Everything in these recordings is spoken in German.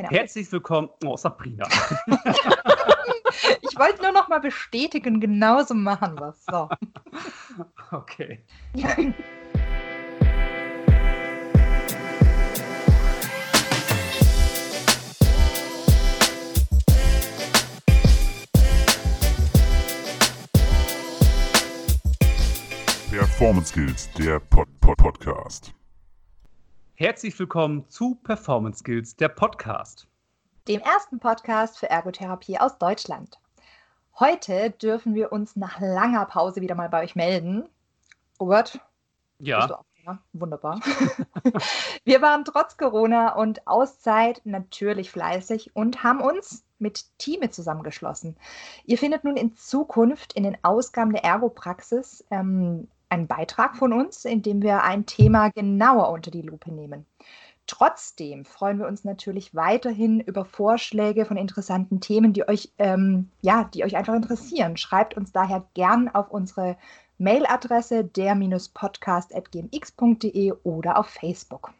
Genau. Herzlich willkommen, oh Sabrina. ich wollte nur noch mal bestätigen, genauso machen wir es. So. Okay. Performance Skills, der Pod -Pod Podcast. Herzlich willkommen zu Performance Skills, der Podcast. Dem ersten Podcast für Ergotherapie aus Deutschland. Heute dürfen wir uns nach langer Pause wieder mal bei euch melden. Robert? Ja. ja wunderbar. wir waren trotz Corona und Auszeit natürlich fleißig und haben uns mit Teame zusammengeschlossen. Ihr findet nun in Zukunft in den Ausgaben der Ergopraxis ähm, einen Beitrag von uns, in dem wir ein Thema genauer unter die Lupe nehmen. Trotzdem freuen wir uns natürlich weiterhin über Vorschläge von interessanten Themen, die euch, ähm, ja, die euch einfach interessieren. Schreibt uns daher gern auf unsere Mailadresse der-podcast.gmx.de oder auf Facebook.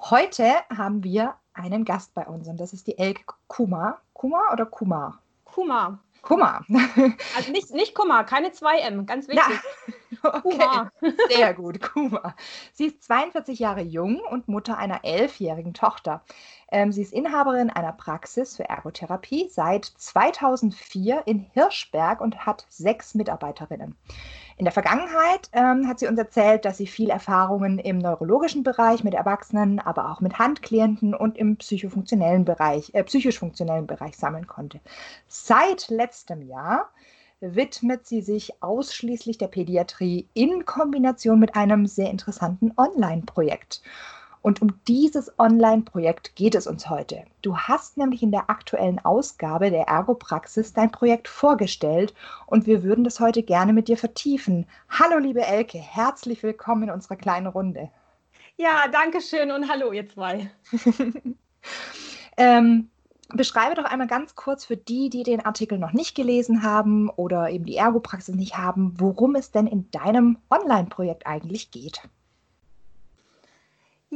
Heute haben wir einen Gast bei uns und das ist die Elke Kuma. Kuma oder Kumar? Kumar. Kummer. Also nicht, nicht Kummer, keine 2M, ganz wichtig. Ja. Okay. Sehr gut, Kuma. Sie ist 42 Jahre jung und Mutter einer elfjährigen Tochter. Ähm, sie ist Inhaberin einer Praxis für Ergotherapie seit 2004 in Hirschberg und hat sechs Mitarbeiterinnen. In der Vergangenheit ähm, hat sie uns erzählt, dass sie viel Erfahrungen im neurologischen Bereich mit Erwachsenen, aber auch mit Handklienten und im psychofunktionellen Bereich, äh, psychisch-funktionellen Bereich sammeln konnte. Seit letztem Jahr widmet sie sich ausschließlich der Pädiatrie in Kombination mit einem sehr interessanten Online-Projekt. Und um dieses Online-Projekt geht es uns heute. Du hast nämlich in der aktuellen Ausgabe der Ergopraxis dein Projekt vorgestellt und wir würden das heute gerne mit dir vertiefen. Hallo, liebe Elke, herzlich willkommen in unserer kleinen Runde. Ja, danke schön und hallo, ihr zwei. ähm, beschreibe doch einmal ganz kurz für die, die den Artikel noch nicht gelesen haben oder eben die Ergopraxis nicht haben, worum es denn in deinem Online-Projekt eigentlich geht.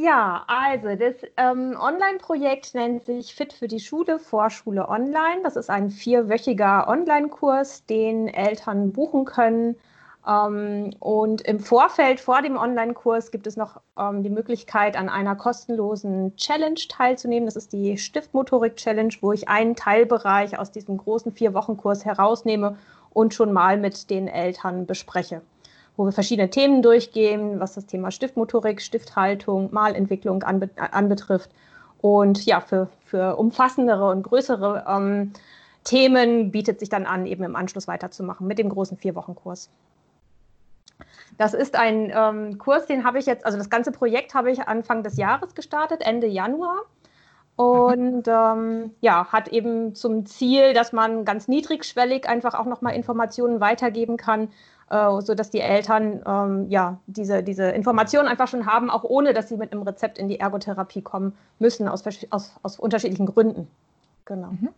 Ja, also das ähm, Online-Projekt nennt sich Fit für die Schule, Vorschule Online. Das ist ein vierwöchiger Online-Kurs, den Eltern buchen können. Ähm, und im Vorfeld vor dem Online-Kurs gibt es noch ähm, die Möglichkeit, an einer kostenlosen Challenge teilzunehmen. Das ist die Stiftmotorik-Challenge, wo ich einen Teilbereich aus diesem großen Vier-Wochen-Kurs herausnehme und schon mal mit den Eltern bespreche wo wir verschiedene Themen durchgehen, was das Thema Stiftmotorik, Stifthaltung, Malentwicklung anbe anbetrifft. Und ja, für, für umfassendere und größere ähm, Themen bietet sich dann an, eben im Anschluss weiterzumachen mit dem großen Vier-Wochen-Kurs. Das ist ein ähm, Kurs, den habe ich jetzt, also das ganze Projekt habe ich Anfang des Jahres gestartet, Ende Januar. Und ähm, ja, hat eben zum Ziel, dass man ganz niedrigschwellig einfach auch nochmal Informationen weitergeben kann, äh, sodass die Eltern ähm, ja, diese, diese Informationen einfach schon haben, auch ohne dass sie mit einem Rezept in die Ergotherapie kommen müssen, aus, aus, aus unterschiedlichen Gründen. Genau. Mhm.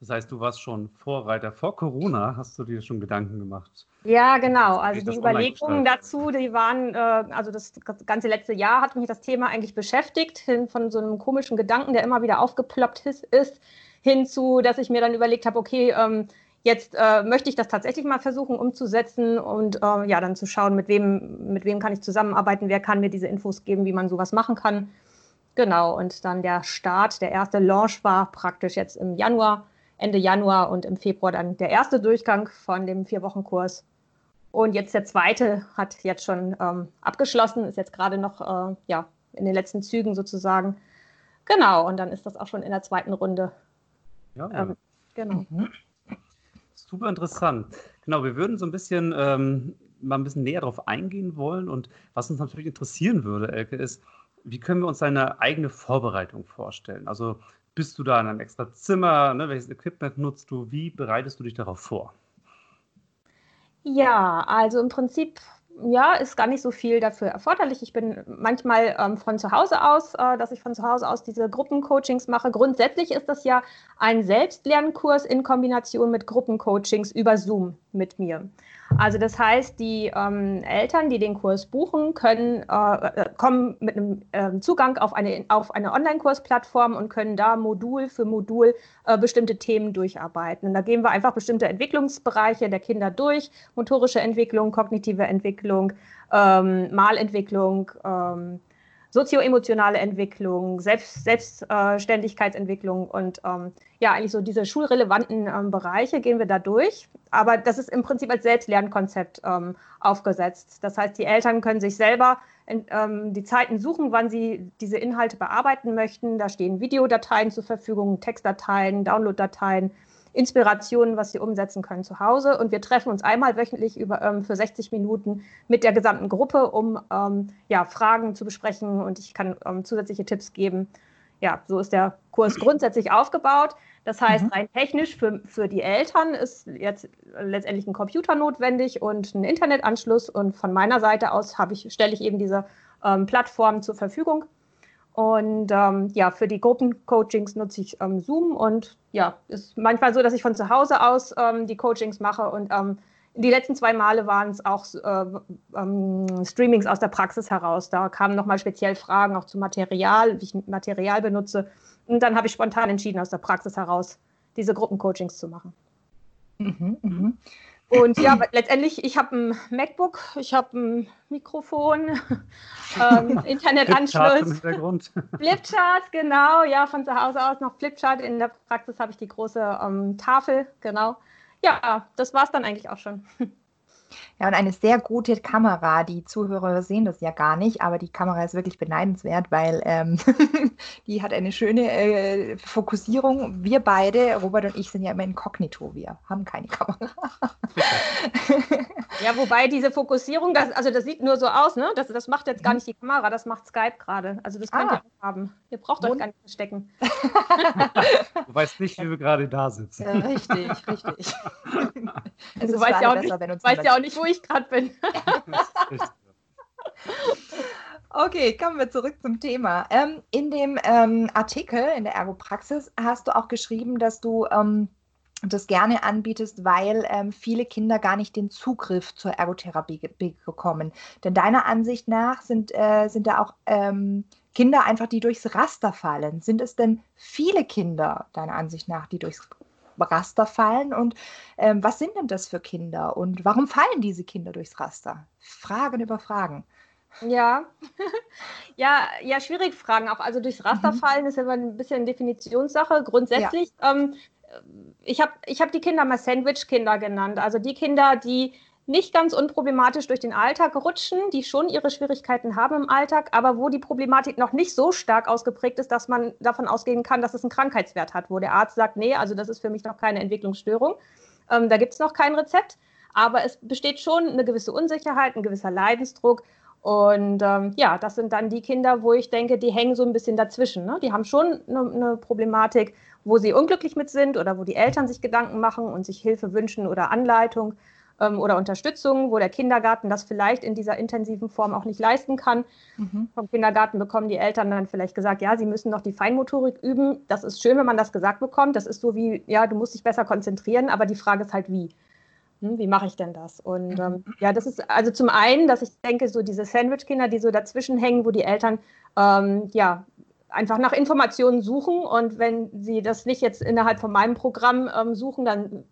Das heißt, du warst schon Vorreiter. Vor Corona hast du dir schon Gedanken gemacht. Ja, genau. Also die Überlegungen dazu, die waren, äh, also das ganze letzte Jahr hat mich das Thema eigentlich beschäftigt, hin von so einem komischen Gedanken, der immer wieder aufgeploppt ist, ist hinzu, dass ich mir dann überlegt habe, okay, ähm, Jetzt äh, möchte ich das tatsächlich mal versuchen umzusetzen und äh, ja, dann zu schauen, mit wem, mit wem kann ich zusammenarbeiten, wer kann mir diese Infos geben, wie man sowas machen kann. Genau, und dann der Start, der erste Launch war praktisch jetzt im Januar, Ende Januar und im Februar dann der erste Durchgang von dem Vier-Wochen-Kurs. Und jetzt der zweite hat jetzt schon ähm, abgeschlossen, ist jetzt gerade noch äh, ja, in den letzten Zügen sozusagen. Genau, und dann ist das auch schon in der zweiten Runde. Ja, ähm, genau. Mhm. Super interessant. Genau, wir würden so ein bisschen ähm, mal ein bisschen näher darauf eingehen wollen. Und was uns natürlich interessieren würde, Elke, ist, wie können wir uns deine eigene Vorbereitung vorstellen? Also bist du da in einem extra Zimmer? Ne? Welches Equipment nutzt du? Wie bereitest du dich darauf vor? Ja, also im Prinzip ja, ist gar nicht so viel dafür erforderlich. Ich bin manchmal ähm, von zu Hause aus, äh, dass ich von zu Hause aus diese Gruppencoachings mache. Grundsätzlich ist das ja ein Selbstlernkurs in Kombination mit Gruppencoachings über Zoom mit mir. Also das heißt, die ähm, Eltern, die den Kurs buchen, können äh, kommen mit einem äh, Zugang auf eine, auf eine Online-Kursplattform und können da Modul für Modul äh, bestimmte Themen durcharbeiten. Und da gehen wir einfach bestimmte Entwicklungsbereiche der Kinder durch, motorische Entwicklung, kognitive Entwicklung, ähm, Malentwicklung, ähm, sozioemotionale Entwicklung, Selbst, Selbstständigkeitsentwicklung und ähm, ja, eigentlich so diese schulrelevanten ähm, Bereiche gehen wir da durch. Aber das ist im Prinzip als Selbstlernkonzept ähm, aufgesetzt. Das heißt, die Eltern können sich selber in, ähm, die Zeiten suchen, wann sie diese Inhalte bearbeiten möchten. Da stehen Videodateien zur Verfügung, Textdateien, Downloaddateien. Inspirationen, was sie umsetzen können zu Hause. Und wir treffen uns einmal wöchentlich über, ähm, für 60 Minuten mit der gesamten Gruppe, um ähm, ja, Fragen zu besprechen und ich kann ähm, zusätzliche Tipps geben. Ja, so ist der Kurs grundsätzlich aufgebaut. Das heißt, mhm. rein technisch für, für die Eltern ist jetzt letztendlich ein Computer notwendig und ein Internetanschluss. Und von meiner Seite aus ich, stelle ich eben diese ähm, Plattform zur Verfügung und ähm, ja, für die Gruppencoachings nutze ich ähm, Zoom und ja, ist manchmal so, dass ich von zu Hause aus ähm, die Coachings mache und ähm, die letzten zwei Male waren es auch äh, ähm, Streamings aus der Praxis heraus. Da kamen nochmal speziell Fragen auch zu Material, wie ich Material benutze. Und dann habe ich spontan entschieden, aus der Praxis heraus diese Gruppencoachings zu machen. Mhm, mh. Und ja, letztendlich, ich habe ein MacBook, ich habe ein Mikrofon, ähm, Internetanschluss. Flipchart, genau, ja, von zu Hause aus noch Flipchart. In der Praxis habe ich die große ähm, Tafel, genau. Ja, das war es dann eigentlich auch schon. Ja, und eine sehr gute Kamera. Die Zuhörer sehen das ja gar nicht, aber die Kamera ist wirklich beneidenswert, weil ähm, die hat eine schöne äh, Fokussierung. Wir beide, Robert und ich, sind ja immer inkognito. Wir haben keine Kamera. ja, wobei diese Fokussierung, das, also das sieht nur so aus, ne? Das, das macht jetzt gar mhm. nicht die Kamera, das macht Skype gerade. Also das könnt ah. ihr auch haben. Ihr braucht euch gar nicht verstecken. du weißt nicht, wie wir gerade da sitzen. Ja, richtig, richtig. Also du weißt ja, auch nicht, weißt ja auch nicht, wo ich gerade bin. Okay, kommen wir zurück zum Thema. Ähm, in dem ähm, Artikel in der Ergopraxis hast du auch geschrieben, dass du ähm, das gerne anbietest, weil ähm, viele Kinder gar nicht den Zugriff zur Ergotherapie bekommen. Denn deiner Ansicht nach sind, äh, sind da auch ähm, Kinder einfach, die durchs Raster fallen. Sind es denn viele Kinder, deiner Ansicht nach, die durchs Raster fallen? Und ähm, was sind denn das für Kinder? Und warum fallen diese Kinder durchs Raster? Fragen über Fragen. Ja, ja, ja, schwierig Fragen auch. Also durchs Raster mhm. fallen ist ja ein bisschen Definitionssache. Grundsätzlich, ja. ähm, ich habe ich hab die Kinder mal Sandwich-Kinder genannt. Also die Kinder, die nicht ganz unproblematisch durch den Alltag rutschen, die schon ihre Schwierigkeiten haben im Alltag, aber wo die Problematik noch nicht so stark ausgeprägt ist, dass man davon ausgehen kann, dass es einen Krankheitswert hat, wo der Arzt sagt, nee, also das ist für mich noch keine Entwicklungsstörung. Ähm, da gibt es noch kein Rezept, aber es besteht schon eine gewisse Unsicherheit, ein gewisser Leidensdruck. Und ähm, ja, das sind dann die Kinder, wo ich denke, die hängen so ein bisschen dazwischen. Ne? Die haben schon eine, eine Problematik, wo sie unglücklich mit sind oder wo die Eltern sich Gedanken machen und sich Hilfe wünschen oder Anleitung ähm, oder Unterstützung, wo der Kindergarten das vielleicht in dieser intensiven Form auch nicht leisten kann. Mhm. Vom Kindergarten bekommen die Eltern dann vielleicht gesagt, ja, sie müssen noch die Feinmotorik üben. Das ist schön, wenn man das gesagt bekommt. Das ist so wie, ja, du musst dich besser konzentrieren, aber die Frage ist halt, wie. Hm, wie mache ich denn das? Und ähm, ja, das ist also zum einen, dass ich denke, so diese Sandwich-Kinder, die so dazwischen hängen, wo die Eltern ähm, ja einfach nach Informationen suchen und wenn sie das nicht jetzt innerhalb von meinem Programm ähm, suchen, dann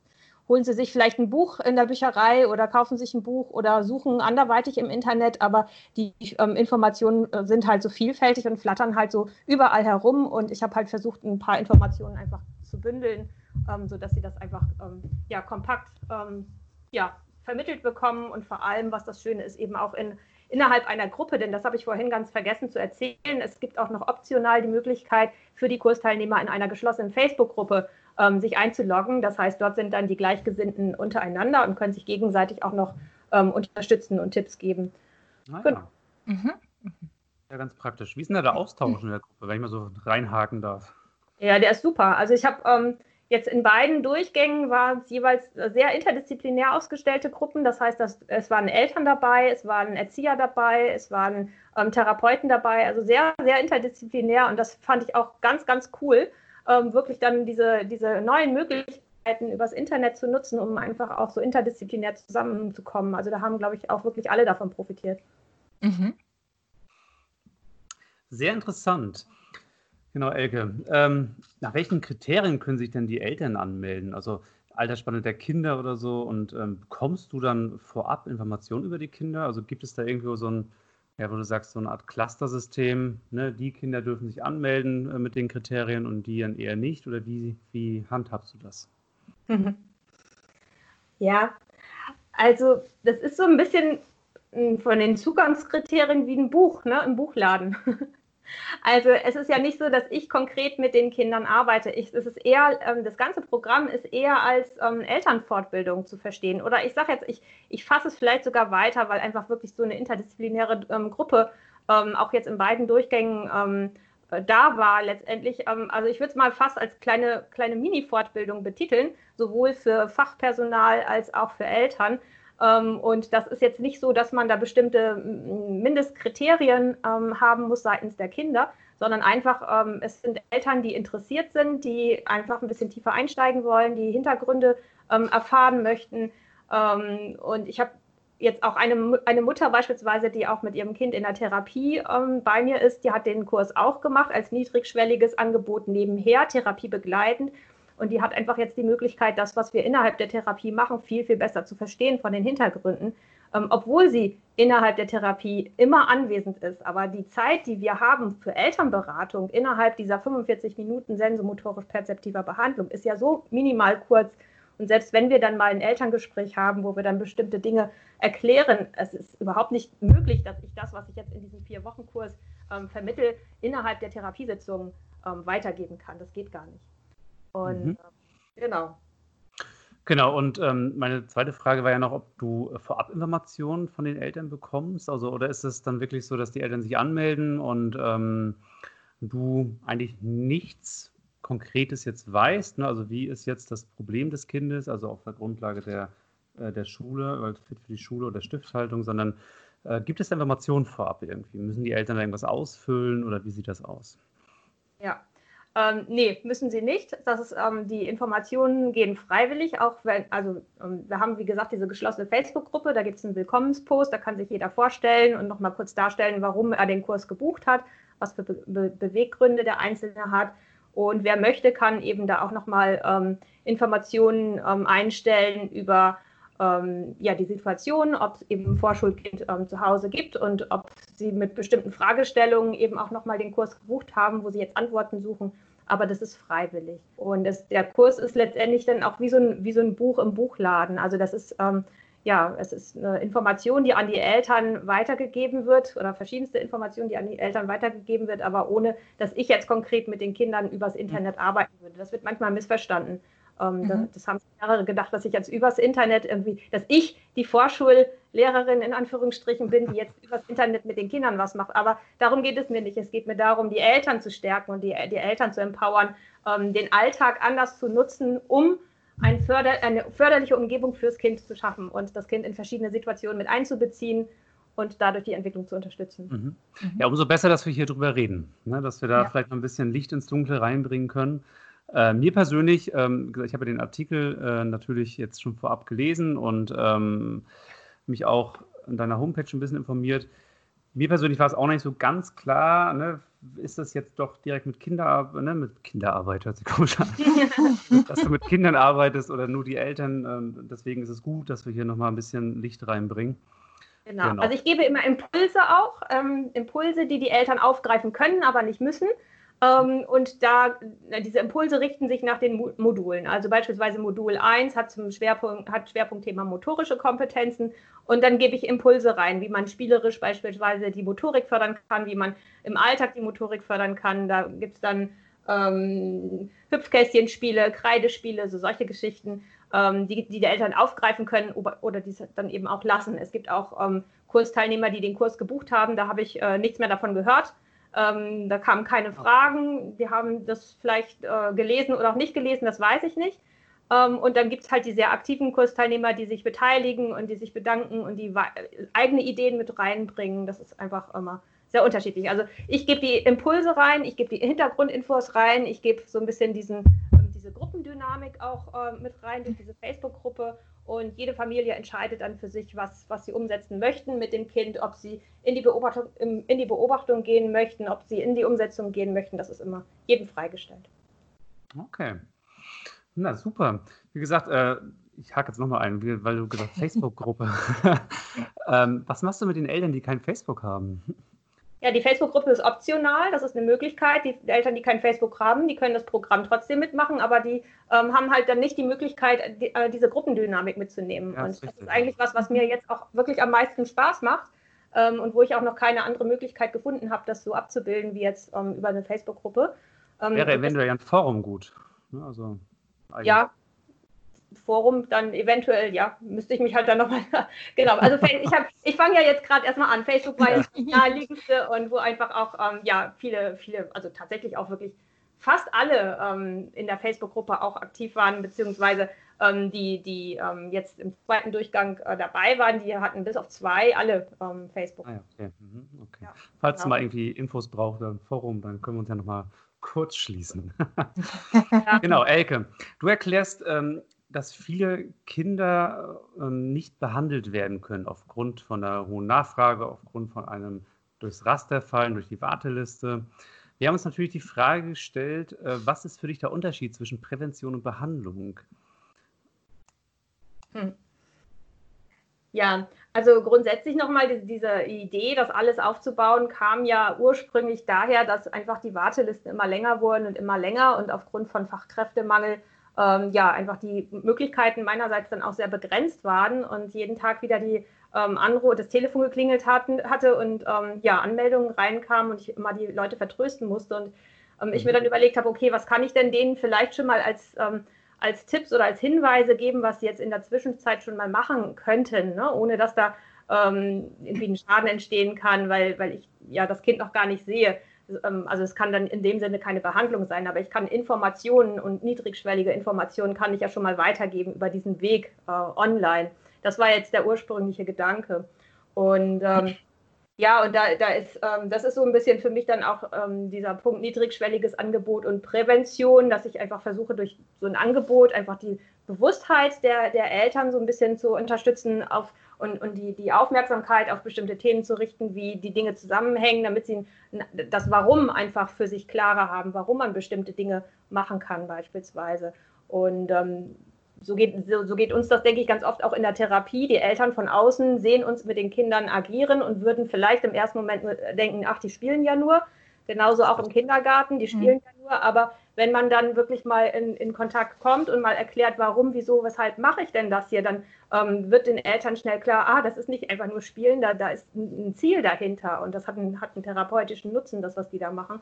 holen sie sich vielleicht ein Buch in der Bücherei oder kaufen sich ein Buch oder suchen anderweitig im Internet, aber die ähm, Informationen äh, sind halt so vielfältig und flattern halt so überall herum. Und ich habe halt versucht, ein paar Informationen einfach zu bündeln, ähm, sodass sie das einfach ähm, ja, kompakt ähm, ja, vermittelt bekommen. Und vor allem, was das Schöne ist, eben auch in innerhalb einer Gruppe, denn das habe ich vorhin ganz vergessen zu erzählen. Es gibt auch noch optional die Möglichkeit für die Kursteilnehmer in einer geschlossenen Facebook-Gruppe ähm, sich einzuloggen. Das heißt, dort sind dann die Gleichgesinnten untereinander und können sich gegenseitig auch noch ähm, unterstützen und Tipps geben. Ah, ja. Mhm. ja, ganz praktisch. Wie ist denn da der Austausch in der Gruppe, wenn ich mal so reinhaken darf? Ja, der ist super. Also ich habe ähm, jetzt in beiden Durchgängen war es jeweils sehr interdisziplinär ausgestellte Gruppen. Das heißt, dass, es waren Eltern dabei, es waren Erzieher dabei, es waren ähm, Therapeuten dabei. Also sehr, sehr interdisziplinär und das fand ich auch ganz, ganz cool ähm, wirklich dann diese, diese neuen Möglichkeiten übers Internet zu nutzen, um einfach auch so interdisziplinär zusammenzukommen. Also da haben, glaube ich, auch wirklich alle davon profitiert. Mhm. Sehr interessant. Genau, Elke. Ähm, nach welchen Kriterien können sich denn die Eltern anmelden? Also Altersspanne der Kinder oder so? Und ähm, bekommst du dann vorab Informationen über die Kinder? Also gibt es da irgendwo so ein, ja, wo du sagst, so eine Art Clustersystem, ne? die Kinder dürfen sich anmelden äh, mit den Kriterien und die dann eher nicht? Oder wie, wie handhabst du das? Ja, also das ist so ein bisschen hm, von den Zugangskriterien wie ein Buch, ne, im Buchladen. Also es ist ja nicht so, dass ich konkret mit den Kindern arbeite. Ich, es ist eher, ähm, das ganze Programm ist eher als ähm, Elternfortbildung zu verstehen. Oder ich sage jetzt, ich, ich fasse es vielleicht sogar weiter, weil einfach wirklich so eine interdisziplinäre ähm, Gruppe ähm, auch jetzt in beiden Durchgängen ähm, äh, da war letztendlich. Ähm, also ich würde es mal fast als kleine, kleine Mini-Fortbildung betiteln, sowohl für Fachpersonal als auch für Eltern. Ähm, und das ist jetzt nicht so, dass man da bestimmte Mindestkriterien ähm, haben muss seitens der Kinder, sondern einfach, ähm, es sind Eltern, die interessiert sind, die einfach ein bisschen tiefer einsteigen wollen, die Hintergründe erfahren möchten. und ich habe jetzt auch eine, eine Mutter beispielsweise, die auch mit ihrem Kind in der Therapie ähm, bei mir ist, die hat den Kurs auch gemacht als niedrigschwelliges Angebot nebenher, Therapie begleitend. Und die hat einfach jetzt die Möglichkeit, das, was wir innerhalb der Therapie machen, viel, viel besser zu verstehen von den Hintergründen, ähm, obwohl sie innerhalb der Therapie immer anwesend ist. Aber die Zeit, die wir haben für Elternberatung innerhalb dieser 45 Minuten sensomotorisch-perzeptiver Behandlung, ist ja so minimal kurz. Und selbst wenn wir dann mal ein Elterngespräch haben, wo wir dann bestimmte Dinge erklären, es ist überhaupt nicht möglich, dass ich das, was ich jetzt in diesem Vier-Wochen-Kurs ähm, vermittle, innerhalb der Therapiesitzung ähm, weitergeben kann. Das geht gar nicht. Und mhm. äh, genau. Genau, und ähm, meine zweite Frage war ja noch, ob du äh, Vorabinformationen von den Eltern bekommst. Also, oder ist es dann wirklich so, dass die Eltern sich anmelden und ähm, du eigentlich nichts Konkretes jetzt weißt? Ne? Also, wie ist jetzt das Problem des Kindes, also auf der Grundlage der, äh, der Schule, weil fit für die Schule oder Stifthaltung, sondern äh, gibt es Informationen vorab irgendwie? Müssen die Eltern da irgendwas ausfüllen oder wie sieht das aus? Ja, ähm, nee, müssen sie nicht. Das ist, ähm, die Informationen gehen freiwillig, auch wenn, also ähm, wir haben, wie gesagt, diese geschlossene Facebook-Gruppe, da gibt es einen Willkommenspost, da kann sich jeder vorstellen und nochmal kurz darstellen, warum er den Kurs gebucht hat, was für Be Be Beweggründe der Einzelne hat. Und wer möchte, kann eben da auch nochmal ähm, Informationen ähm, einstellen über ähm, ja, die Situation, ob es eben ein Vorschulkind ähm, zu Hause gibt und ob sie mit bestimmten Fragestellungen eben auch nochmal den Kurs gebucht haben, wo sie jetzt Antworten suchen aber das ist freiwillig. Und das, der Kurs ist letztendlich dann auch wie so ein, wie so ein Buch im Buchladen. Also das ist, ähm, ja, es ist eine Information, die an die Eltern weitergegeben wird oder verschiedenste Informationen, die an die Eltern weitergegeben wird, aber ohne, dass ich jetzt konkret mit den Kindern übers Internet arbeiten würde. Das wird manchmal missverstanden. Ähm, mhm. das, das, haben mehrere gedacht, dass ich jetzt übers Internet irgendwie, dass ich die Vorschullehrerin in Anführungsstrichen bin, die jetzt übers Internet mit den Kindern was macht. Aber darum geht es mir nicht. Es geht mir darum, die Eltern zu stärken und die, die Eltern zu empowern, ähm, den Alltag anders zu nutzen, um ein Förder, eine förderliche Umgebung fürs Kind zu schaffen und das Kind in verschiedene Situationen mit einzubeziehen und dadurch die Entwicklung zu unterstützen. Mhm. Ja, umso besser, dass wir hier drüber reden, ne? dass wir da ja. vielleicht noch ein bisschen Licht ins Dunkle reinbringen können. Äh, mir persönlich, ähm, ich habe den Artikel äh, natürlich jetzt schon vorab gelesen und ähm, mich auch an deiner Homepage ein bisschen informiert. Mir persönlich war es auch nicht so ganz klar, ne, ist das jetzt doch direkt mit Kinderarbeit, ne, mit Kinderarbeit hört sich komisch an, dass du mit Kindern arbeitest oder nur die Eltern. Äh, deswegen ist es gut, dass wir hier nochmal ein bisschen Licht reinbringen. Genau. genau. Also ich gebe immer Impulse auch, ähm, Impulse, die die Eltern aufgreifen können, aber nicht müssen. Ähm, und da, diese Impulse richten sich nach den Modulen. Also beispielsweise Modul 1 hat zum Schwerpunkt, hat Schwerpunktthema motorische Kompetenzen und dann gebe ich Impulse rein, wie man spielerisch beispielsweise die Motorik fördern kann, wie man im Alltag die Motorik fördern kann. Da gibt es dann ähm, Hüpfkästchenspiele, Kreidespiele, so solche Geschichten, ähm, die, die die Eltern aufgreifen können oder, oder die dann eben auch lassen. Es gibt auch ähm, Kursteilnehmer, die den Kurs gebucht haben, da habe ich äh, nichts mehr davon gehört ähm, da kamen keine Fragen. Die haben das vielleicht äh, gelesen oder auch nicht gelesen, das weiß ich nicht. Ähm, und dann gibt es halt die sehr aktiven Kursteilnehmer, die sich beteiligen und die sich bedanken und die eigene Ideen mit reinbringen. Das ist einfach immer sehr unterschiedlich. Also ich gebe die Impulse rein, ich gebe die Hintergrundinfos rein, ich gebe so ein bisschen diesen, ähm, diese Gruppen Gruppendynamik auch äh, mit rein durch diese Facebook-Gruppe. Und jede Familie entscheidet dann für sich, was, was sie umsetzen möchten mit dem Kind, ob sie in die, Beobachtung, in die Beobachtung gehen möchten, ob sie in die Umsetzung gehen möchten. Das ist immer jedem freigestellt. Okay. Na super. Wie gesagt, äh, ich hake jetzt nochmal ein, weil du gesagt hast, Facebook-Gruppe. ähm, was machst du mit den Eltern, die kein Facebook haben? Ja, die Facebook-Gruppe ist optional, das ist eine Möglichkeit. Die Eltern, die kein Facebook haben, die können das Programm trotzdem mitmachen, aber die ähm, haben halt dann nicht die Möglichkeit, die, äh, diese Gruppendynamik mitzunehmen. Ja, und das richtig. ist eigentlich was, was mir jetzt auch wirklich am meisten Spaß macht ähm, und wo ich auch noch keine andere Möglichkeit gefunden habe, das so abzubilden wie jetzt ähm, über eine Facebook-Gruppe. Ähm, Wäre eventuell ein Forum gut. Ne, also, ja, Forum dann eventuell, ja, müsste ich mich halt dann nochmal, genau, also ich, ich fange ja jetzt gerade erstmal an, Facebook war jetzt das naheliegendste und wo einfach auch, ähm, ja, viele, viele, also tatsächlich auch wirklich fast alle ähm, in der Facebook-Gruppe auch aktiv waren, beziehungsweise ähm, die, die ähm, jetzt im zweiten Durchgang äh, dabei waren, die hatten bis auf zwei alle ähm, Facebook. Ah, ja, okay. Mhm, okay. Ja, Falls genau. mal irgendwie Infos braucht oder ein Forum, dann können wir uns ja nochmal kurz schließen. genau, Elke, du erklärst ähm, dass viele Kinder ähm, nicht behandelt werden können aufgrund von der hohen Nachfrage, aufgrund von einem durchs Raster fallen, durch die Warteliste. Wir haben uns natürlich die Frage gestellt, äh, was ist für dich der Unterschied zwischen Prävention und Behandlung? Hm. Ja, also grundsätzlich nochmal diese Idee, das alles aufzubauen, kam ja ursprünglich daher, dass einfach die Wartelisten immer länger wurden und immer länger und aufgrund von Fachkräftemangel ähm, ja, einfach die Möglichkeiten meinerseits dann auch sehr begrenzt waren und jeden Tag wieder die ähm, Anruf, das Telefon geklingelt hatten, hatte und ähm, ja, Anmeldungen reinkamen und ich immer die Leute vertrösten musste und ähm, ich mir dann überlegt habe, okay, was kann ich denn denen vielleicht schon mal als, ähm, als Tipps oder als Hinweise geben, was sie jetzt in der Zwischenzeit schon mal machen könnten, ne? ohne dass da ähm, irgendwie ein Schaden entstehen kann, weil, weil ich ja das Kind noch gar nicht sehe. Ähm, also es kann dann in dem Sinne keine Behandlung sein, aber ich kann Informationen und niedrigschwellige Informationen kann ich ja schon mal weitergeben über diesen Weg äh, online. Das war jetzt der ursprüngliche Gedanke. Und ähm, ja, und da, da ist, ähm, das ist so ein bisschen für mich dann auch ähm, dieser Punkt niedrigschwelliges Angebot und Prävention, dass ich einfach versuche, durch so ein Angebot einfach die Bewusstheit der, der Eltern so ein bisschen zu unterstützen auf und, und die, die Aufmerksamkeit auf bestimmte Themen zu richten, wie die Dinge zusammenhängen, damit sie das Warum einfach für sich klarer haben, warum man bestimmte Dinge machen kann beispielsweise. Und ähm, so geht, so, so, geht uns das, denke ich, ganz oft auch in der Therapie. Die Eltern von außen sehen uns mit den Kindern agieren und würden vielleicht im ersten Moment denken, ach, die spielen ja nur. Genauso auch im Kindergarten, die spielen mhm. ja nur, aber wenn man dann wirklich mal in, in, Kontakt kommt und mal erklärt, warum, wieso, weshalb mache ich denn das hier, dann ähm, wird den Eltern schnell klar, ah, das ist nicht einfach nur Spielen, da, da ist ein, Ziel dahinter und das hat einen, hat einen, therapeutischen Nutzen, das, was die da machen.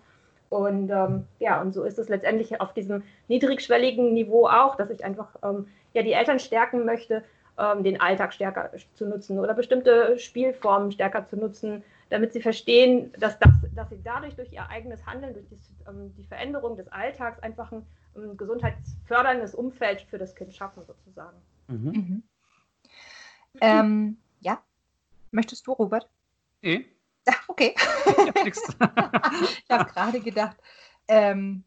Und ähm, ja, und so ist es letztendlich auf diesem niedrigschwelligen Niveau auch, dass ich einfach ähm, ja, die Eltern stärken möchte, ähm, den Alltag stärker zu nutzen oder bestimmte Spielformen stärker zu nutzen, damit sie verstehen, dass, das, dass sie dadurch durch ihr eigenes Handeln, durch die, ähm, die Veränderung des Alltags einfach ein, ein, gesundheitsförderndes Umfeld für das Kind schaffen, sozusagen. Mhm. Mhm. Ähm, ja, möchtest du, Robert? Eh. Ach, okay. ich habe gerade gedacht, ähm,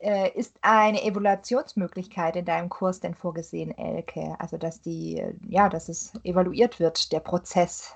äh, ist eine Evaluationsmöglichkeit in deinem Kurs denn vorgesehen, Elke? Also dass die, ja, dass es evaluiert wird, der Prozess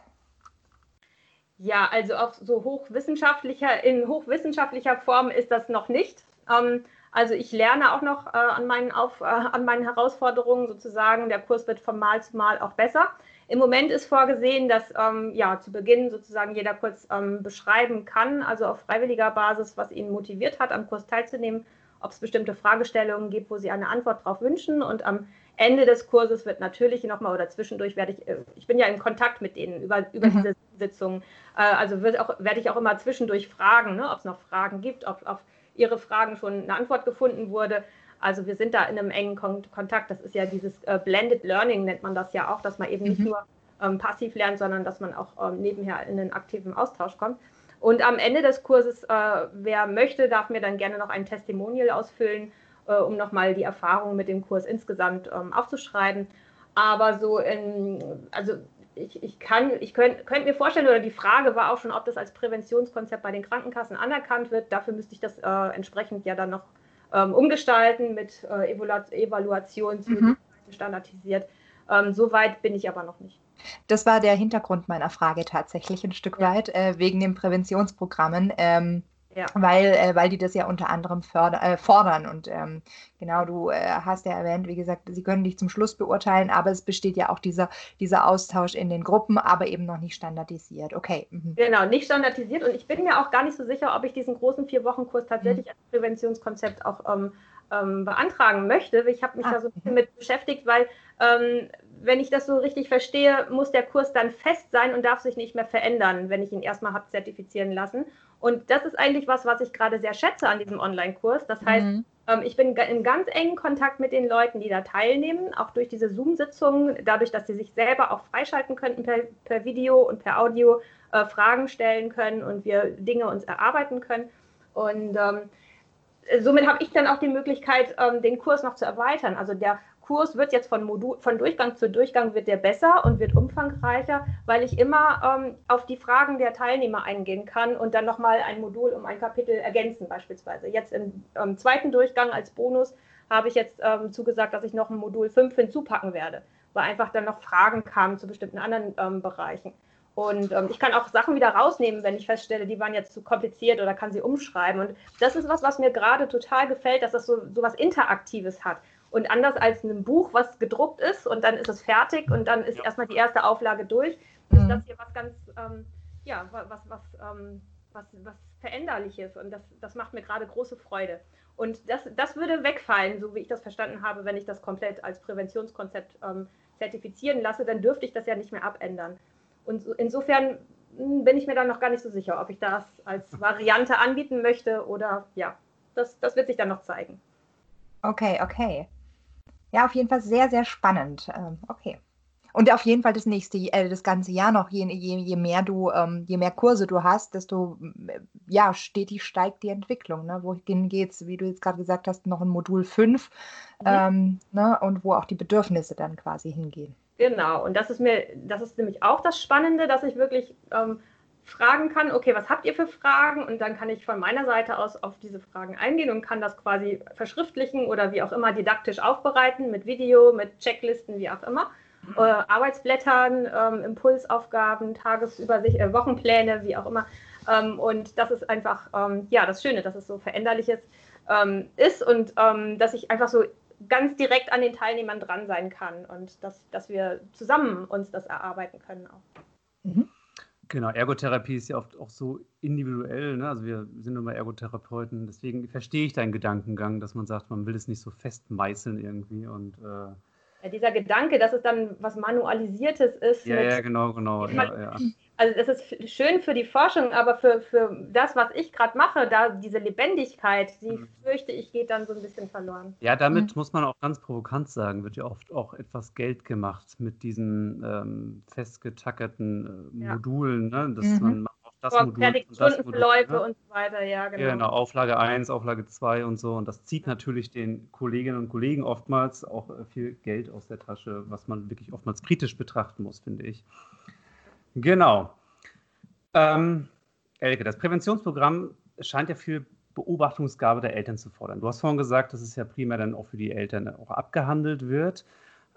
ja, also auf so hochwissenschaftlicher, in hochwissenschaftlicher Form ist das noch nicht. Ähm, also ich lerne auch noch äh, an, meinen Auf, äh, an meinen Herausforderungen sozusagen. Der Kurs wird von Mal zu Mal auch besser. Im Moment ist vorgesehen, dass ähm, ja, zu Beginn sozusagen jeder kurz ähm, beschreiben kann, also auf freiwilliger Basis, was ihn motiviert hat, am Kurs teilzunehmen, ob es bestimmte Fragestellungen gibt, wo sie eine Antwort darauf wünschen. Und am Ende des Kurses wird natürlich nochmal oder zwischendurch werde ich, äh, ich bin ja in Kontakt mit denen über, über mhm. diese Sitzungen, äh, also wird auch, werde ich auch immer zwischendurch fragen, ne, ob es noch Fragen gibt, ob auf Ihre Fragen schon eine Antwort gefunden wurde. Also wir sind da in einem engen Kon Kontakt. Das ist ja dieses äh, Blended Learning, nennt man das ja auch, dass man eben mhm. nicht nur ähm, passiv lernt, sondern dass man auch ähm, nebenher in einen aktiven Austausch kommt. Und am Ende des Kurses, äh, wer möchte, darf mir dann gerne noch ein Testimonial ausfüllen äh, um nochmal die Erfahrungen mit dem Kurs insgesamt ähm, aufzuschreiben. Aber so in, also ich, ich kann, ich könnte könnt mir vorstellen, oder die Frage war auch schon, ob das als Präventionskonzept bei den Krankenkassen anerkannt wird. Dafür müsste ich das äh, entsprechend ja dann noch ähm, umgestalten mit äh, Evaluation mhm. standardisiert. Ähm, Soweit bin ich aber noch nicht. Das war der Hintergrund meiner Frage tatsächlich ein Stück ja. weit, äh, wegen den Präventionsprogrammen. Ähm, ja. Weil, äh, weil die das ja unter anderem förder, äh, fordern. Und ähm, genau, du äh, hast ja erwähnt, wie gesagt, sie können dich zum Schluss beurteilen, aber es besteht ja auch dieser, dieser Austausch in den Gruppen, aber eben noch nicht standardisiert. Okay. Mhm. Genau, nicht standardisiert. Und ich bin mir auch gar nicht so sicher, ob ich diesen großen Vier-Wochen-Kurs tatsächlich mhm. als Präventionskonzept auch ähm, ähm, beantragen möchte. Ich habe mich ah. da so ein bisschen mit beschäftigt, weil ähm, wenn ich das so richtig verstehe, muss der Kurs dann fest sein und darf sich nicht mehr verändern, wenn ich ihn erstmal habe zertifizieren lassen. Und das ist eigentlich was, was ich gerade sehr schätze an diesem Online-Kurs. Das heißt, mhm. ähm, ich bin in ganz engen Kontakt mit den Leuten, die da teilnehmen, auch durch diese Zoom-Sitzungen, dadurch, dass sie sich selber auch freischalten könnten per, per Video und per Audio, äh, Fragen stellen können und wir Dinge uns erarbeiten können. Und ähm, somit habe ich dann auch die Möglichkeit, ähm, den Kurs noch zu erweitern. Also der Kurs wird jetzt von, Modul, von Durchgang zu Durchgang wird der besser und wird umfangreicher, weil ich immer ähm, auf die Fragen der Teilnehmer eingehen kann und dann nochmal ein Modul um ein Kapitel ergänzen beispielsweise. Jetzt im ähm, zweiten Durchgang als Bonus habe ich jetzt ähm, zugesagt, dass ich noch ein Modul 5 hinzupacken werde, weil einfach dann noch Fragen kamen zu bestimmten anderen ähm, Bereichen. Und ähm, ich kann auch Sachen wieder rausnehmen, wenn ich feststelle, die waren jetzt zu kompliziert oder kann sie umschreiben. Und das ist was, was mir gerade total gefällt, dass das so, so was Interaktives hat. Und anders als ein Buch, was gedruckt ist und dann ist es fertig und dann ist ja. erstmal die erste Auflage durch, mhm. ist das hier was ganz, ähm, ja, was, was, ähm, was, was Veränderliches und das, das macht mir gerade große Freude. Und das, das würde wegfallen, so wie ich das verstanden habe, wenn ich das komplett als Präventionskonzept ähm, zertifizieren lasse, dann dürfte ich das ja nicht mehr abändern. Und insofern hm, bin ich mir dann noch gar nicht so sicher, ob ich das als Variante anbieten möchte oder ja, das, das wird sich dann noch zeigen. Okay, okay. Ja, auf jeden Fall sehr, sehr spannend. Ähm, okay. Und auf jeden Fall das nächste, äh, das ganze Jahr noch, je, je, je mehr du, ähm, je mehr Kurse du hast, desto äh, ja, stetig steigt die Entwicklung. Ne? Wohin geht es, wie du jetzt gerade gesagt hast, noch ein Modul 5 mhm. ähm, ne? und wo auch die Bedürfnisse dann quasi hingehen. Genau, und das ist mir, das ist nämlich auch das Spannende, dass ich wirklich ähm, fragen kann, okay, was habt ihr für Fragen? Und dann kann ich von meiner Seite aus auf diese Fragen eingehen und kann das quasi verschriftlichen oder wie auch immer didaktisch aufbereiten, mit Video, mit Checklisten, wie auch immer. Mhm. Äh, Arbeitsblättern, ähm, Impulsaufgaben, Tagesübersicht, äh, Wochenpläne, wie auch immer. Ähm, und das ist einfach, ähm, ja, das Schöne, dass es so veränderliches ähm, ist und ähm, dass ich einfach so ganz direkt an den Teilnehmern dran sein kann und dass, dass wir zusammen uns das erarbeiten können auch. Genau, Ergotherapie ist ja oft auch so individuell. Ne? Also wir sind nun mal Ergotherapeuten, deswegen verstehe ich deinen Gedankengang, dass man sagt, man will es nicht so festmeißeln irgendwie und äh ja, dieser Gedanke, dass es dann was Manualisiertes ist. Ja, ja, genau, genau. Ja, ja. Also das ist schön für die Forschung, aber für, für das, was ich gerade mache, da diese Lebendigkeit, die mhm. fürchte ich, geht dann so ein bisschen verloren. Ja, damit mhm. muss man auch ganz provokant sagen, wird ja oft auch etwas Geld gemacht mit diesen ähm, festgetackerten äh, Modulen, ne? dass mhm. man auch das Vor Modul und das Modul, ne? und so weiter, ja, genau. Genau, Auflage 1, Auflage 2 und so und das zieht natürlich den Kolleginnen und Kollegen oftmals auch äh, viel Geld aus der Tasche, was man wirklich oftmals kritisch betrachten muss, finde ich. Genau. Ähm, Elke, das Präventionsprogramm scheint ja viel Beobachtungsgabe der Eltern zu fordern. Du hast vorhin gesagt, dass es ja primär dann auch für die Eltern auch abgehandelt wird.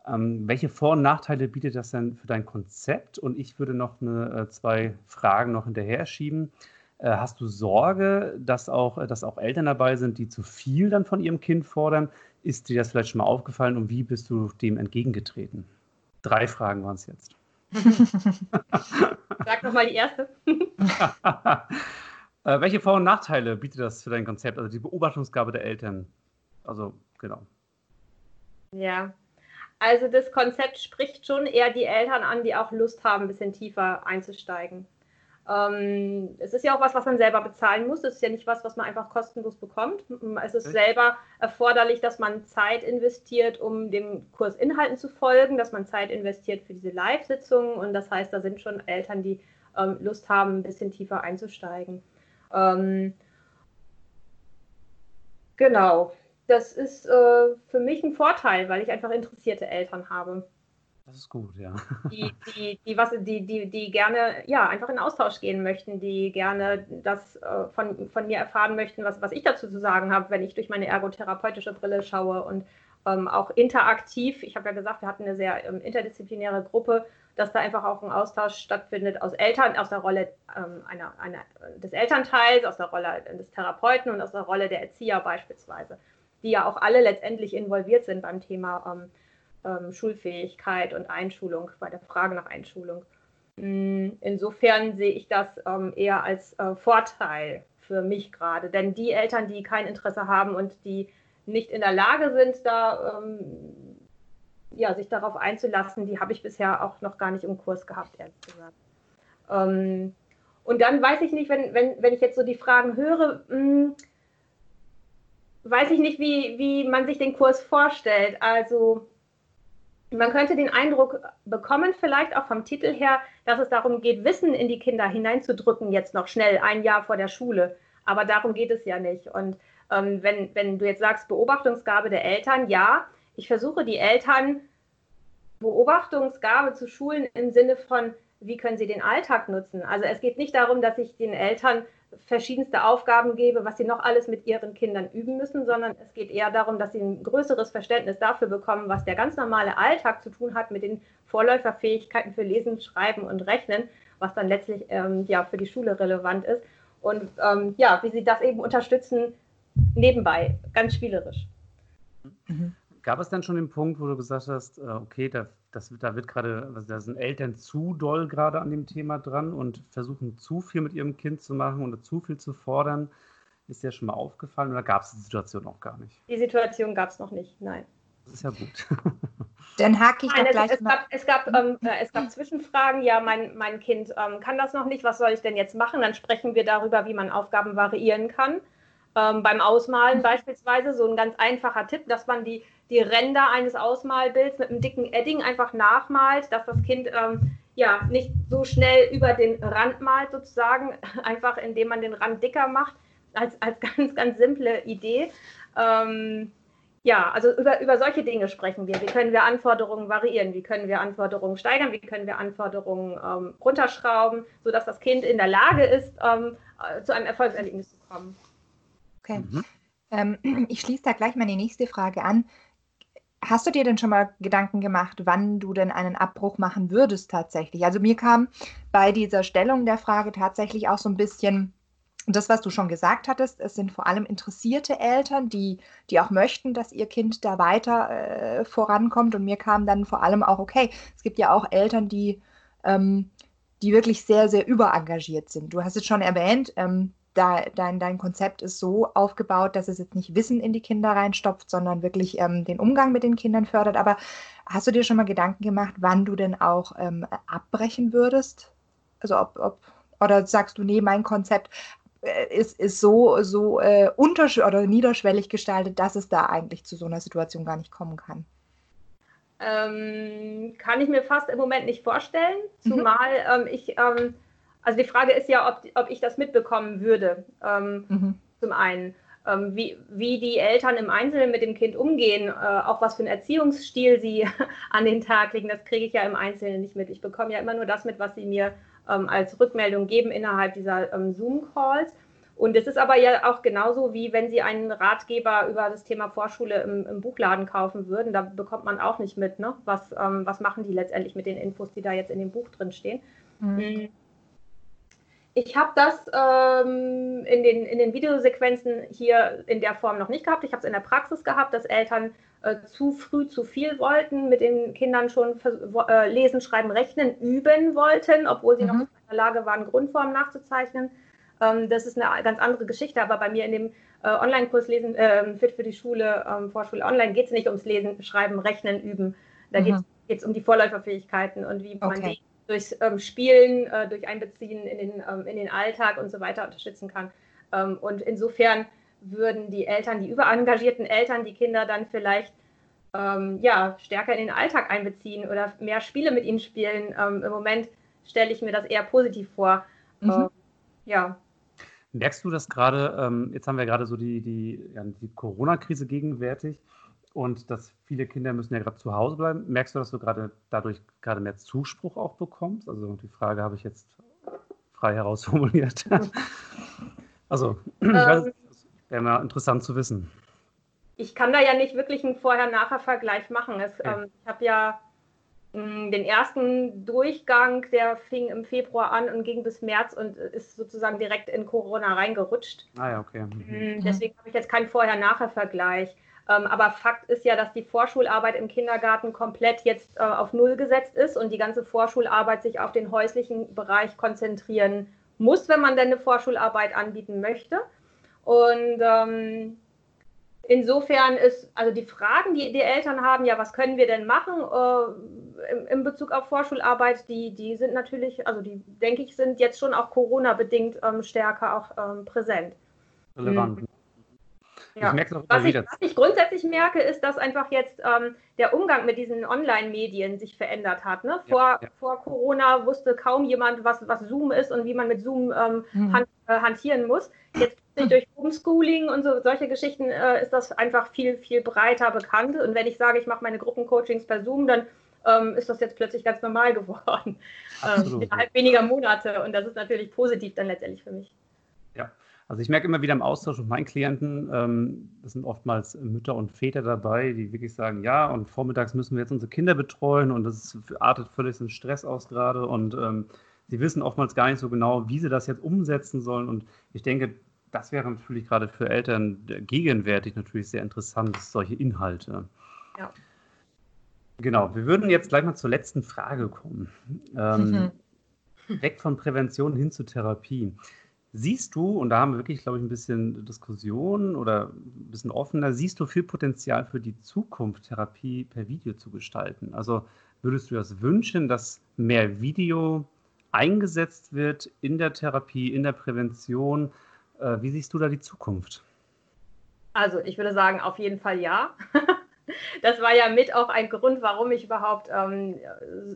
Ähm, welche Vor- und Nachteile bietet das denn für dein Konzept? Und ich würde noch eine, äh, zwei Fragen noch hinterher schieben. Äh, hast du Sorge, dass auch, äh, dass auch Eltern dabei sind, die zu viel dann von ihrem Kind fordern? Ist dir das vielleicht schon mal aufgefallen und wie bist du dem entgegengetreten? Drei Fragen waren es jetzt. Sag nochmal die erste. äh, welche Vor- und Nachteile bietet das für dein Konzept, also die Beobachtungsgabe der Eltern? Also, genau. Ja, also das Konzept spricht schon eher die Eltern an, die auch Lust haben, ein bisschen tiefer einzusteigen. Ähm, es ist ja auch was, was man selber bezahlen muss. Es ist ja nicht was, was man einfach kostenlos bekommt. Es ist selber erforderlich, dass man Zeit investiert, um dem Kurs Inhalten zu folgen, dass man Zeit investiert für diese Live-Sitzungen. Und das heißt, da sind schon Eltern, die ähm, Lust haben, ein bisschen tiefer einzusteigen. Ähm, genau. Das ist äh, für mich ein Vorteil, weil ich einfach interessierte Eltern habe. Das ist gut, ja. Die, die, die, was, die, die, die gerne ja, einfach in Austausch gehen möchten, die gerne das äh, von, von mir erfahren möchten, was, was ich dazu zu sagen habe, wenn ich durch meine ergotherapeutische Brille schaue und ähm, auch interaktiv. Ich habe ja gesagt, wir hatten eine sehr ähm, interdisziplinäre Gruppe, dass da einfach auch ein Austausch stattfindet aus Eltern, aus der Rolle ähm, einer, einer, des Elternteils, aus der Rolle des Therapeuten und aus der Rolle der Erzieher beispielsweise, die ja auch alle letztendlich involviert sind beim Thema ähm, ähm, Schulfähigkeit und Einschulung, bei der Frage nach Einschulung. Mm, insofern sehe ich das ähm, eher als äh, Vorteil für mich gerade. Denn die Eltern, die kein Interesse haben und die nicht in der Lage sind, da ähm, ja, sich darauf einzulassen, die habe ich bisher auch noch gar nicht im Kurs gehabt, ehrlich gesagt. Ähm, und dann weiß ich nicht, wenn, wenn, wenn ich jetzt so die Fragen höre, mh, hm, weiß ich nicht, wie, wie man sich den Kurs vorstellt. Also man könnte den Eindruck bekommen, vielleicht auch vom Titel her, dass es darum geht, Wissen in die Kinder hineinzudrücken, jetzt noch schnell, ein Jahr vor der Schule. Aber darum geht es ja nicht. Und ähm, wenn, wenn du jetzt sagst, Beobachtungsgabe der Eltern, ja, ich versuche die Eltern Beobachtungsgabe zu schulen im Sinne von, wie können sie den Alltag nutzen. Also es geht nicht darum, dass ich den Eltern verschiedenste Aufgaben gebe, was sie noch alles mit ihren Kindern üben müssen, sondern es geht eher darum, dass sie ein größeres Verständnis dafür bekommen, was der ganz normale Alltag zu tun hat mit den Vorläuferfähigkeiten für Lesen, Schreiben und Rechnen, was dann letztlich ähm, ja für die Schule relevant ist. Und ähm, ja, wie sie das eben unterstützen, nebenbei, ganz spielerisch. Mhm. Gab es dann schon den Punkt, wo du gesagt hast, äh, okay, da, das, da wird gerade, also da sind Eltern zu doll gerade an dem Thema dran und versuchen zu viel mit ihrem Kind zu machen oder zu viel zu fordern? Ist dir schon mal aufgefallen oder gab es die Situation noch gar nicht? Die Situation gab es noch nicht, nein. Das ist ja gut. Dann hake ich Nein, gleich es, mal. Es gab, es gab, ähm, äh, es gab Zwischenfragen. Ja, mein, mein Kind ähm, kann das noch nicht. Was soll ich denn jetzt machen? Dann sprechen wir darüber, wie man Aufgaben variieren kann. Ähm, beim Ausmalen beispielsweise so ein ganz einfacher Tipp, dass man die, die Ränder eines Ausmalbilds mit einem dicken Edding einfach nachmalt, dass das Kind ähm, ja nicht so schnell über den Rand malt sozusagen, einfach indem man den Rand dicker macht, als, als ganz, ganz simple Idee. Ähm, ja, also über, über solche Dinge sprechen wir. Wie können wir Anforderungen variieren? Wie können wir Anforderungen steigern? Wie können wir Anforderungen ähm, runterschrauben, sodass das Kind in der Lage ist, ähm, äh, zu einem Erfolgserlebnis zu kommen? Okay. Mhm. Ähm, ich schließe da gleich mal die nächste Frage an. Hast du dir denn schon mal Gedanken gemacht, wann du denn einen Abbruch machen würdest tatsächlich? Also mir kam bei dieser Stellung der Frage tatsächlich auch so ein bisschen das, was du schon gesagt hattest, es sind vor allem interessierte Eltern, die, die auch möchten, dass ihr Kind da weiter äh, vorankommt. Und mir kam dann vor allem auch, okay, es gibt ja auch Eltern, die, ähm, die wirklich sehr, sehr überengagiert sind. Du hast es schon erwähnt, ähm, da, dein, dein Konzept ist so aufgebaut, dass es jetzt nicht Wissen in die Kinder reinstopft, sondern wirklich ähm, den Umgang mit den Kindern fördert. Aber hast du dir schon mal Gedanken gemacht, wann du denn auch ähm, abbrechen würdest? Also ob, ob, oder sagst du, nee, mein Konzept äh, ist, ist so, so äh, untersch oder niederschwellig gestaltet, dass es da eigentlich zu so einer Situation gar nicht kommen kann? Ähm, kann ich mir fast im Moment nicht vorstellen, mhm. zumal mhm. ich ähm, also die Frage ist ja, ob, ob ich das mitbekommen würde. Ähm, mhm. Zum einen, ähm, wie, wie die Eltern im Einzelnen mit dem Kind umgehen, äh, auch was für einen Erziehungsstil sie an den Tag legen, das kriege ich ja im Einzelnen nicht mit. Ich bekomme ja immer nur das mit, was sie mir ähm, als Rückmeldung geben innerhalb dieser ähm, Zoom-Calls. Und es ist aber ja auch genauso, wie wenn Sie einen Ratgeber über das Thema Vorschule im, im Buchladen kaufen würden. Da bekommt man auch nicht mit, ne? was, ähm, was machen die letztendlich mit den Infos, die da jetzt in dem Buch drin stehen. Mhm. Ich habe das ähm, in, den, in den Videosequenzen hier in der Form noch nicht gehabt. Ich habe es in der Praxis gehabt, dass Eltern äh, zu früh zu viel wollten, mit den Kindern schon äh, lesen, schreiben, rechnen, üben wollten, obwohl sie mhm. noch in der Lage waren, Grundformen nachzuzeichnen. Ähm, das ist eine ganz andere Geschichte, aber bei mir in dem äh, Online-Kurs Lesen äh, Fit für die Schule, ähm, Vorschule Online, geht es nicht ums Lesen, Schreiben, Rechnen, Üben. Da mhm. geht es um die Vorläuferfähigkeiten und wie okay. man die durch ähm, Spielen, äh, durch Einbeziehen in den, ähm, in den Alltag und so weiter unterstützen kann. Ähm, und insofern würden die Eltern, die überengagierten Eltern, die Kinder dann vielleicht ähm, ja, stärker in den Alltag einbeziehen oder mehr Spiele mit ihnen spielen. Ähm, Im Moment stelle ich mir das eher positiv vor. Mhm. Ähm, ja. Merkst du das gerade, jetzt haben wir gerade so die, die, ja, die Corona-Krise gegenwärtig und dass viele Kinder müssen ja gerade zu Hause bleiben. Merkst du, dass du gerade dadurch gerade mehr Zuspruch auch bekommst? Also die Frage habe ich jetzt frei herausformuliert. also, ähm, das wäre mal interessant zu wissen. Ich kann da ja nicht wirklich einen Vorher-Nachher-Vergleich machen. Es, okay. ähm, ich habe ja mh, hm, den ersten Durchgang, der fing im Februar an und ging bis März und ist sozusagen direkt in Corona reingerutscht. Ah ja, okay. Mhm. Deswegen habe ich jetzt keinen Vorher-Nachher-Vergleich. Ähm, aber Fakt ist ja, dass die Vorschularbeit im Kindergarten komplett jetzt äh, auf Null gesetzt ist und die ganze Vorschularbeit sich auf den häuslichen Bereich konzentrieren muss, wenn man denn eine Vorschularbeit anbieten möchte. Und ähm, insofern ist, also die Fragen, die die Eltern haben, ja, was können wir denn machen äh, in, in, Bezug auf Vorschularbeit, die, die sind natürlich, also die, denke ich, sind jetzt schon auch Corona-bedingt ähm, stärker auch ähm, präsent. Relevant. Ja. Ich was, ich, was ich grundsätzlich merke, ist, dass einfach jetzt ähm, der Umgang mit diesen Online-Medien sich verändert hat. Ne? Vor, ja, ja. vor Corona wusste kaum jemand, was, was Zoom ist und wie man mit Zoom ähm, mhm. hand, äh, hantieren muss. Jetzt durch Homeschooling und so, solche Geschichten äh, ist das einfach viel, viel breiter bekannt. Und wenn ich sage, ich mache meine Gruppencoachings per Zoom, dann ähm, ist das jetzt plötzlich ganz normal geworden. Ähm, innerhalb weniger Monate. Und das ist natürlich positiv dann letztendlich für mich. Also ich merke immer wieder im Austausch mit meinen Klienten, ähm, das sind oftmals Mütter und Väter dabei, die wirklich sagen, ja, und vormittags müssen wir jetzt unsere Kinder betreuen und das artet völlig in Stress aus gerade und ähm, sie wissen oftmals gar nicht so genau, wie sie das jetzt umsetzen sollen. Und ich denke, das wäre natürlich gerade für Eltern gegenwärtig natürlich sehr interessant, solche Inhalte. Ja. Genau, wir würden jetzt gleich mal zur letzten Frage kommen. Ähm, mhm. Weg von Prävention hin zur Therapie. Siehst du, und da haben wir wirklich, glaube ich, ein bisschen Diskussion oder ein bisschen offener, siehst du viel Potenzial für die Zukunft, Therapie per Video zu gestalten? Also würdest du das wünschen, dass mehr Video eingesetzt wird in der Therapie, in der Prävention? Äh, wie siehst du da die Zukunft? Also ich würde sagen, auf jeden Fall ja. das war ja mit auch ein Grund, warum ich überhaupt ähm,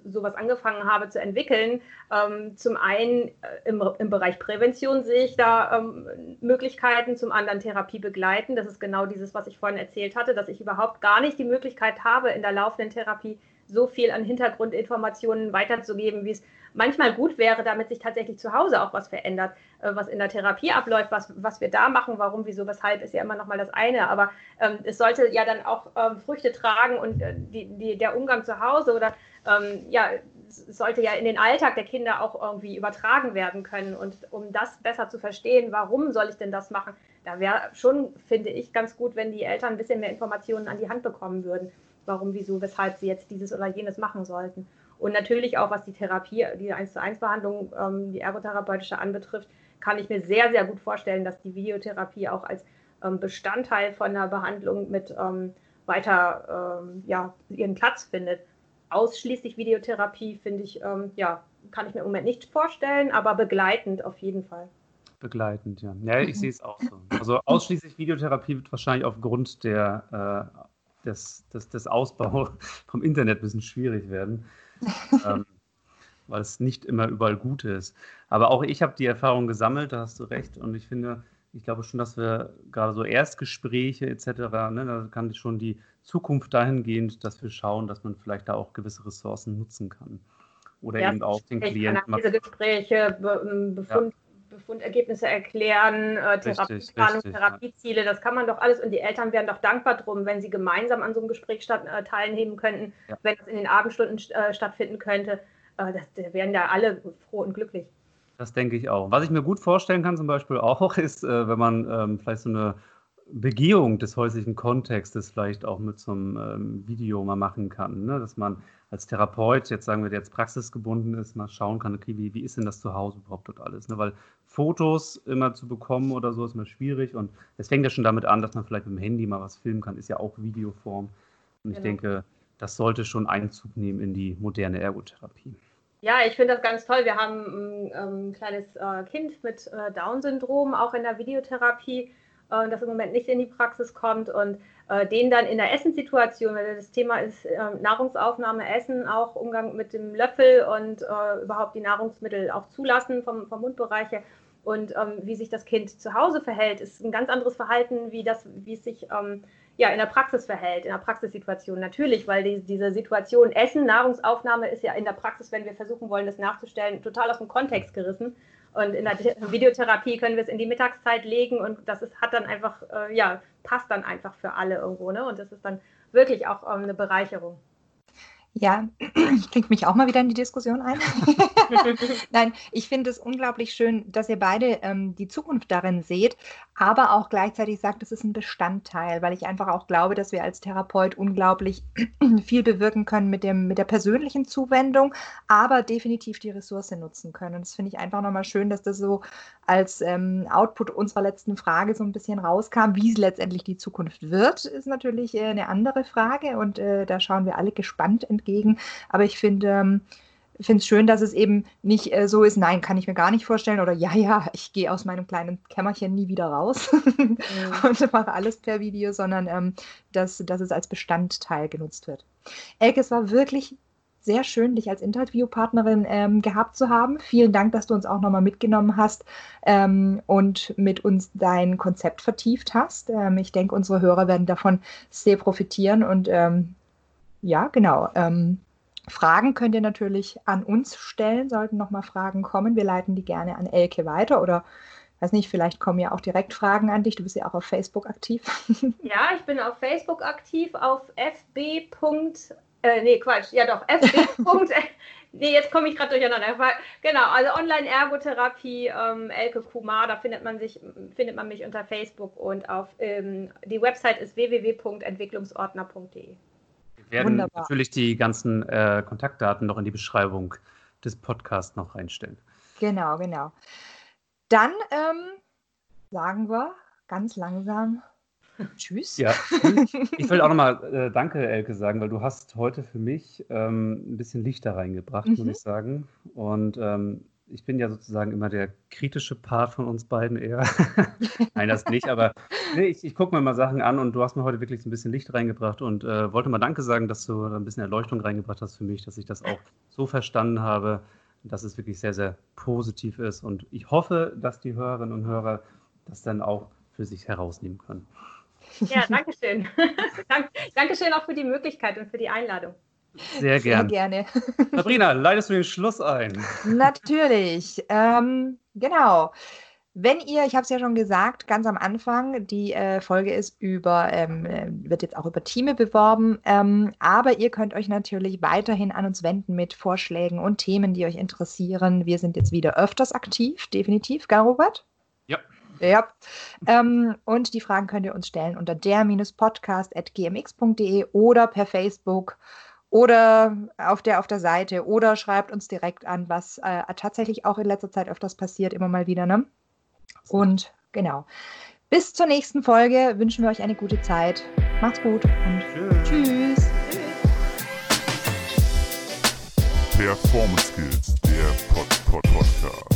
sowas angefangen habe zu entwickeln. Ähm, zum einen äh, im, im, Bereich Prävention sehe ich da ähm, Möglichkeiten, zum anderen Therapie begleiten. Das ist genau dieses, was ich vorhin erzählt hatte, dass ich überhaupt gar nicht die Möglichkeit habe, in der laufenden Therapie so viel an Hintergrundinformationen weiterzugeben, wie es manchmal gut wäre, damit sich tatsächlich zu Hause auch was verändert, äh, was in der Therapie abläuft, was, was wir da machen, warum, wieso, weshalb, ist ja immer noch mal das eine. Aber ähm, es sollte ja dann auch ähm, Früchte tragen und äh, die, die, der Umgang zu Hause oder ähm, ja, sollte ja in den Alltag der Kinder auch irgendwie übertragen werden können. Und um das besser zu verstehen, warum soll ich denn das machen, da wäre schon, finde ich, ganz gut, wenn die Eltern ein bisschen mehr Informationen an die Hand bekommen würden, warum, wieso, weshalb sie jetzt dieses oder jenes machen sollten. Und natürlich auch, was die Therapie, die 1 zu 1 Behandlung, ähm, die ergotherapeutische anbetrifft, kann ich mir sehr, sehr gut vorstellen, dass die Videotherapie auch als ähm, Bestandteil von einer Behandlung mit ähm, weiter ähm, ja, ihren Platz findet. Ausschließlich Videotherapie finde ich, ähm, ja, kann ich mir im Moment nicht vorstellen, aber begleitend auf jeden Fall. Begleitend, ja. Ja, ich sehe es auch so. Also ausschließlich Videotherapie wird wahrscheinlich aufgrund der, äh, des, des, des Ausbaus vom Internet ein bisschen schwierig werden ähm, weil es nicht immer überall gut ist. Aber auch ich habe die Erfahrung gesammelt, da hast du recht. Und ich finde, ich glaube schon, dass wir gerade so Erstgespräche etc., ne, da kann schon die Zukunft dahingehend, dass wir schauen, dass man vielleicht da auch gewisse Ressourcen nutzen kann. Oder ja, eben auch den Klienten. Diese Gespräche, ähm, Befund, ja. Befundergebnisse erklären, äh, Therapieplanung, Therapieziele, das kann man doch alles und die Eltern wären doch dankbar drum, wenn sie gemeinsam an so einem Gespräch statt, äh, teilnehmen könnten, ja. wenn es in den Abendstunden äh, stattfinden könnte. Äh, das, da wären ja alle froh und glücklich. Das denke ich auch. Was ich mir gut vorstellen kann, zum Beispiel auch, ist, äh, wenn man ähm, vielleicht so eine Begehung des häuslichen Kontextes vielleicht auch mit so einem ähm, Video mal machen kann. Ne? Dass man als Therapeut, jetzt sagen wir, der jetzt praxisgebunden ist, mal schauen kann, okay, wie, wie ist denn das zu Hause überhaupt dort alles? Ne? Weil Fotos immer zu bekommen oder so ist immer schwierig und es fängt ja schon damit an, dass man vielleicht mit dem Handy mal was filmen kann, ist ja auch Videoform. Und ich genau. denke, das sollte schon Einzug nehmen in die moderne Ergotherapie. Ja, ich finde das ganz toll. Wir haben ein, ähm, kleines äh, Kind mit äh, Down-Syndrom auch in der Videotherapie äh, das im Moment nicht in die Praxis kommt und äh, den dann in der Essenssituation, weil das Thema ist äh, Nahrungsaufnahme, Essen, auch Umgang mit dem Löffel und äh, überhaupt die Nahrungsmittel auch zulassen vom, vom Mundbereich her, und ähm, wie sich das Kind zu Hause verhält, ist ein ganz anderes Verhalten, wie das, wie es sich ähm, ja, in der Praxis verhält, in der Praxissituation. Natürlich, weil die, diese Situation Essen, Nahrungsaufnahme ist ja in der Praxis, wenn wir versuchen wollen, das nachzustellen, total aus dem Kontext gerissen. Und in der Videotherapie können wir es in die Mittagszeit legen und das ist, hat dann einfach, äh, ja, passt dann einfach für alle irgendwo. Ne? Und das ist dann wirklich auch ähm, eine Bereicherung. Ja, ich klinge mich auch mal wieder in die Diskussion ein. Nein, ich finde es unglaublich schön, dass ihr beide ähm, die Zukunft darin seht, aber auch gleichzeitig sagt, es ist ein Bestandteil, weil ich einfach auch glaube, dass wir als Therapeut unglaublich viel bewirken können mit, dem, mit der persönlichen Zuwendung, aber definitiv die Ressource nutzen können. Und das finde ich einfach nochmal schön, dass das so als ähm, Output unserer letzten Frage so ein bisschen rauskam. Wie es letztendlich die Zukunft wird, ist natürlich äh, eine andere Frage und äh, da schauen wir alle gespannt entgegen. Aber ich finde, ähm, finde es schön, dass es eben nicht äh, so ist, nein, kann ich mir gar nicht vorstellen oder ja, ja, ich gehe aus meinem kleinen Kämmerchen nie wieder raus mhm. und mache alles per Video, sondern ähm, dass, dass es als Bestandteil genutzt wird. Elke, es war wirklich sehr schön, dich als Interviewpartnerin ähm, gehabt zu haben. Vielen Dank, dass du uns auch nochmal mitgenommen hast ähm, und mit uns dein Konzept vertieft hast. Ähm, ich denke, unsere Hörer werden davon sehr profitieren und ähm, ja, genau. Fragen könnt ihr natürlich an uns stellen, sollten nochmal Fragen kommen. Wir leiten die gerne an Elke weiter oder weiß nicht, vielleicht kommen ja auch direkt Fragen an dich. Du bist ja auch auf Facebook aktiv. Ja, ich bin auf Facebook aktiv, auf fb. Äh, nee, Quatsch, ja doch, fb. nee, jetzt komme ich gerade durcheinander. Genau, also Online-Ergotherapie, ähm, Elke Kumar, da findet man, sich, findet man mich unter Facebook und auf ähm, die Website ist www.entwicklungsordner.de werden Wunderbar. natürlich die ganzen äh, Kontaktdaten noch in die Beschreibung des Podcasts noch reinstellen. Genau, genau. Dann ähm, sagen wir ganz langsam Tschüss. Ja, ich will auch nochmal äh, Danke, Elke, sagen, weil du hast heute für mich ähm, ein bisschen Licht da reingebracht, mhm. muss ich sagen. Und ähm, ich bin ja sozusagen immer der kritische Part von uns beiden eher. Nein, das nicht, aber nee, ich, ich gucke mir mal Sachen an und du hast mir heute wirklich so ein bisschen Licht reingebracht und äh, wollte mal Danke sagen, dass du ein bisschen Erleuchtung reingebracht hast für mich, dass ich das auch so verstanden habe, dass es wirklich sehr, sehr positiv ist. Und ich hoffe, dass die Hörerinnen und Hörer das dann auch für sich herausnehmen können. Ja, danke schön. Dankeschön auch für die Möglichkeit und für die Einladung. Sehr, gern. Sehr gerne. Sabrina, leitest du den Schluss ein? Natürlich. Ähm, genau. Wenn ihr, ich habe es ja schon gesagt, ganz am Anfang, die äh, Folge ist über, ähm, äh, wird jetzt auch über Teame beworben, ähm, aber ihr könnt euch natürlich weiterhin an uns wenden mit Vorschlägen und Themen, die euch interessieren. Wir sind jetzt wieder öfters aktiv, definitiv, gell, Robert? Ja. Ja. Ähm, und die Fragen könnt ihr uns stellen unter der-podcast.gmx.de oder per Facebook oder auf der, auf der Seite oder schreibt uns direkt an, was äh, tatsächlich auch in letzter Zeit öfters passiert, immer mal wieder. Ne? Und genau. Bis zur nächsten Folge wünschen wir euch eine gute Zeit. Macht's gut und tschüss. tschüss. Performance Skills, der Pod -Pod Podcast.